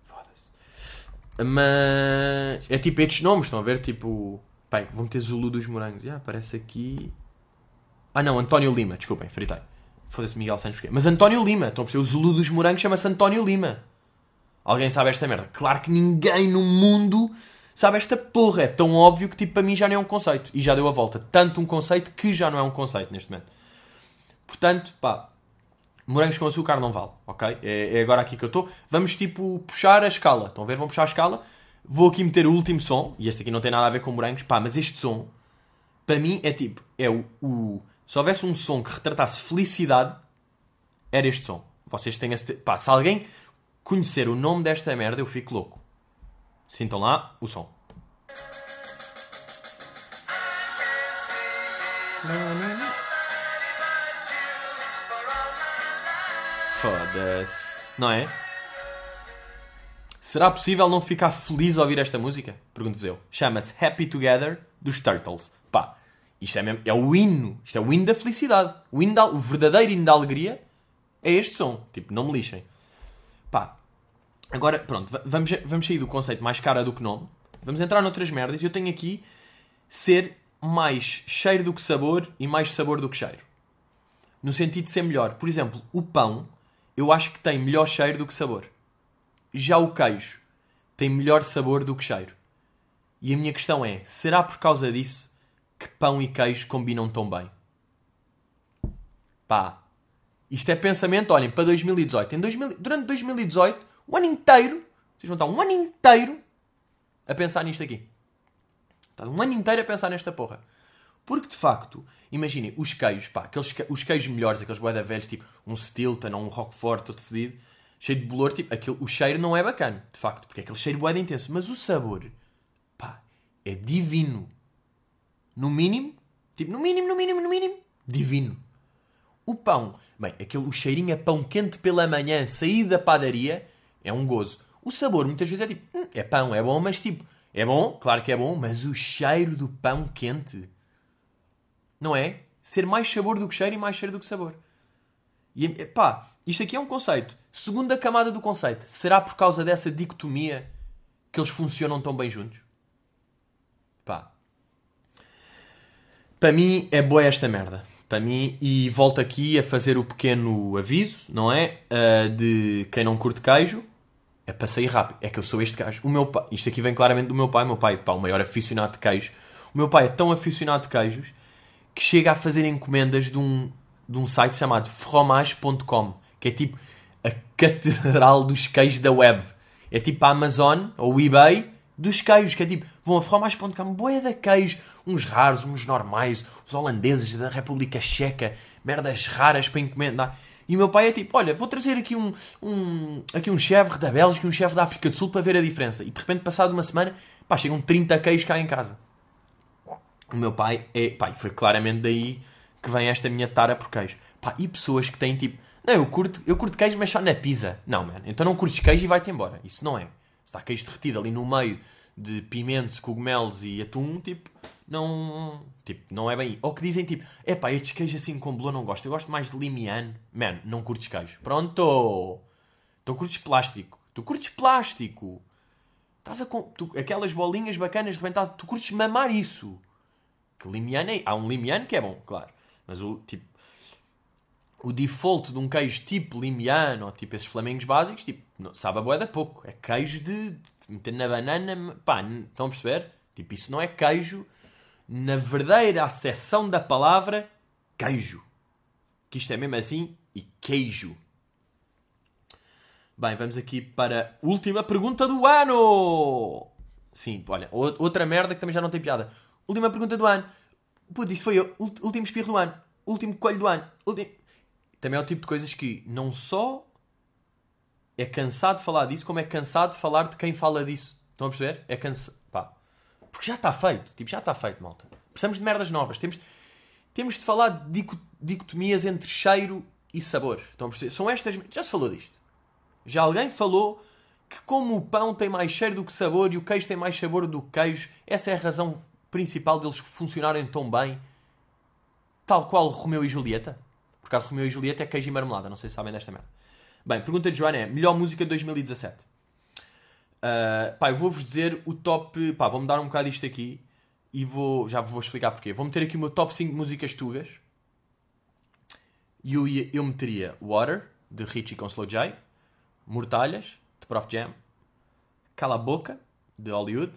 [SPEAKER 1] Foda-se. Mas... É tipo estes nomes, estão a ver? Tipo... Pá, vou meter Zulu dos Morangos. Ah, aparece aqui... Ah não, António Lima, desculpem, fritei. Foda-se Miguel Santos Mas António Lima, estão a perceber? O Zulu dos Morangos chama-se António Lima. Alguém sabe esta merda? Claro que ninguém no mundo sabe esta porra. É tão óbvio que tipo para mim já não é um conceito. E já deu a volta. Tanto um conceito que já não é um conceito neste momento. Portanto, pá, morangos com açúcar não vale, ok? É, é agora aqui que eu estou. Vamos, tipo, puxar a escala. Estão a ver? Vamos puxar a escala. Vou aqui meter o último som, e este aqui não tem nada a ver com morangos, pá, mas este som, para mim, é tipo, é o, o... Se houvesse um som que retratasse felicidade, era este som. Vocês têm esse... Pá, se alguém conhecer o nome desta merda, eu fico louco. Sintam lá o som. Foda-se. Não é? Será possível não ficar feliz ao ouvir esta música? Pergunto-vos eu. Chama-se Happy Together dos Turtles. Pá, isto é mesmo. É o hino. Isto é o hino da felicidade. O, hino da, o verdadeiro hino da alegria é este som. Tipo, não me lixem. Pá. Agora, pronto. Vamos, vamos sair do conceito mais cara do que nome. Vamos entrar noutras merdas. Eu tenho aqui ser mais cheiro do que sabor e mais sabor do que cheiro. No sentido de ser melhor. Por exemplo, o pão eu acho que tem melhor cheiro do que sabor. Já o queijo tem melhor sabor do que cheiro. E a minha questão é: será por causa disso que pão e queijo combinam tão bem? Pá, isto é pensamento, olhem, para 2018. Em 2000, durante 2018, o ano inteiro, vocês vão estar um ano inteiro a pensar nisto aqui. Está um ano inteiro a pensar nesta porra. Porque, de facto, imaginem, os queijos, pá, aqueles, os queijos melhores, aqueles boeda velhos, tipo um Stilton ou um Roquefort todo fedido, cheio de bolor, tipo, aquele, o cheiro não é bacana, de facto, porque é aquele cheiro boeda intenso. Mas o sabor, pá, é divino. No mínimo, tipo, no mínimo, no mínimo, no mínimo, divino. O pão, bem, aquele, o cheirinho a pão quente pela manhã, saído da padaria, é um gozo. O sabor, muitas vezes, é tipo, hum, é pão, é bom, mas tipo, é bom, claro que é bom, mas o cheiro do pão quente, não é? Ser mais sabor do que cheiro e mais cheiro do que sabor. E pá, isto aqui é um conceito. Segunda camada do conceito. Será por causa dessa dicotomia que eles funcionam tão bem juntos? Pá. Para mim é boa esta merda. Para mim, e volto aqui a fazer o pequeno aviso, não é? Uh, de quem não curte queijo, é para sair rápido. É que eu sou este gajo. O meu pai, isto aqui vem claramente do meu pai. O meu pai, pá, o maior aficionado de queijo. O meu pai é tão aficionado de queijos que chega a fazer encomendas de um, de um site chamado fromage.com, que é tipo a catedral dos queijos da web. É tipo a Amazon ou o eBay dos queijos, que é tipo, vão a fromage.com, boia de queijo, uns raros, uns normais, os holandeses da República Checa, merdas raras para encomendar. E o meu pai é tipo, olha, vou trazer aqui um, um, aqui um chefe da Bélgica e um chefe da África do Sul para ver a diferença. E de repente, passado uma semana, pá, chegam 30 queijos cá em casa. O meu pai é, pá, foi claramente daí que vem esta minha tara por queijo. Pá, e pessoas que têm tipo, não, eu curto, eu curto queijo, mas só na pizza. Não, mano, então não curtes queijo e vai-te embora. Isso não é. Se está queijo derretido ali no meio de pimentos, cogumelos e atum, tipo, não, tipo, não é bem. Ou que dizem tipo, é pá, estes queijos assim com bolor não gosto, eu gosto mais de limiano. Man, não curtes queijo. Pronto! Tu curtes plástico. Tu curtes plástico. Estás a tu, aquelas bolinhas bacanas de repente, tu curtes mamar isso. Que limiano é... Há um limiano que é bom, claro. Mas o tipo. O default de um queijo tipo limiano ou tipo esses flamengos básicos, tipo, sabe a boeda pouco. É queijo de, de meter na banana. Pá, estão a perceber? Tipo, isso não é queijo na verdadeira acessão da palavra queijo. Que isto é mesmo assim e queijo. Bem, vamos aqui para a última pergunta do ano. Sim, olha, outra merda que também já não tem piada. Última pergunta do ano. Putz, isso foi o último espirro do ano. Último coelho do ano. Último... Também é o tipo de coisas que não só é cansado de falar disso, como é cansado de falar de quem fala disso. Estão a perceber? É cansado. Pá, porque já está feito. Tipo, já está feito, malta. Precisamos de merdas novas. Temos, temos de falar de dicotomias entre cheiro e sabor. Estão a perceber? São estas... Já se falou disto. Já alguém falou que como o pão tem mais cheiro do que sabor e o queijo tem mais sabor do que queijo, essa é a razão principal deles funcionarem tão bem, tal qual Romeu e Julieta. Por acaso Romeu e Julieta é queijo e marmelada, não sei se sabem desta merda. Bem, pergunta de Joana é: melhor música de 2017? Uh, pá, eu vou-vos dizer o top. Pá, vou-me dar um bocado isto aqui e vou. Já vou explicar porquê. Vou meter aqui o meu top 5 de músicas tugas. E eu, eu meteria Water, de Richie com Slow J, Mortalhas, de Prof Jam, Cala Boca, de Hollywood,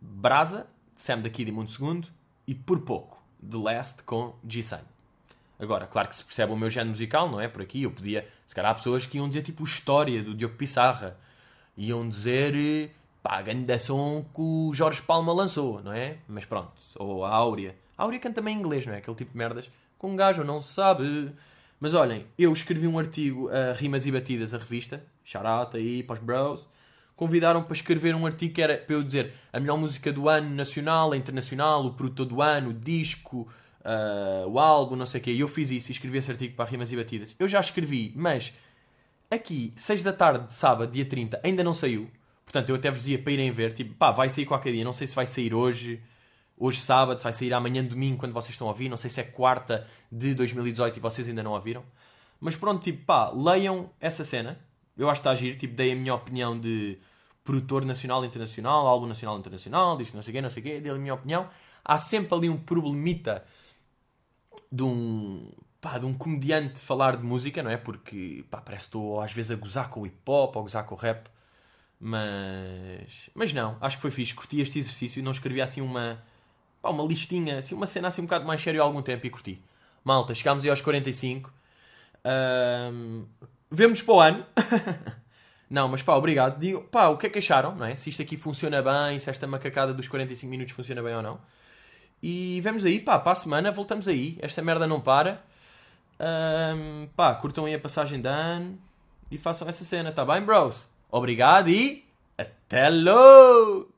[SPEAKER 1] Brasa, Sam da Kid e Mundo Segundo, e Por Pouco, de Last com G-Sun. Agora, claro que se percebe o meu género musical, não é? Por aqui eu podia. Se calhar há pessoas que iam dizer tipo História do Diogo Pissarra iam dizer pá, grande som que o Jorge Palma lançou, não é? Mas pronto, ou a Áurea. A Áurea canta também em inglês, não é? Aquele tipo de merdas com um gajo não se sabe. Mas olhem, eu escrevi um artigo a Rimas e Batidas, a revista, shout aí para os bros. Convidaram para escrever um artigo que era para eu dizer a melhor música do ano nacional, a internacional, o produtor do ano, o disco, uh, o álbum, não sei o quê. E eu fiz isso e escrevi esse artigo para Rimas e Batidas. Eu já escrevi, mas Aqui, 6 da tarde de sábado, dia 30, ainda não saiu. Portanto, eu até vos dizia para irem ver. Tipo, pá, vai sair qualquer dia. Não sei se vai sair hoje, hoje sábado, vai sair amanhã domingo, quando vocês estão a ouvir. Não sei se é quarta de 2018 e vocês ainda não ouviram. Mas pronto, tipo, pá, leiam essa cena. Eu acho que está giro. Tipo, dei a minha opinião de produtor nacional e internacional, álbum nacional e internacional, disto não sei o quê, não sei o quê. Dei a minha opinião. Há sempre ali um problemita de um pá, de um comediante falar de música, não é? Porque pá, parece que estou às vezes a gozar com o hip hop ou a gozar com o rap. Mas, mas não, acho que foi fixe. Curti este exercício e não escrevi assim uma, pá, uma listinha, assim, uma cena assim um bocado mais sério há algum tempo e curti. Malta, chegámos aí aos 45. Um, Vemo-nos para o ano. *laughs* Não, mas pá, obrigado. Digo, pá, o que é que acharam, não é? Se isto aqui funciona bem, se esta macacada dos 45 minutos funciona bem ou não. E vemos aí, pá, para a semana voltamos aí. Esta merda não para. Ahm, pá, curtam aí a passagem de ano e façam essa cena, tá bem, bros? Obrigado e até logo!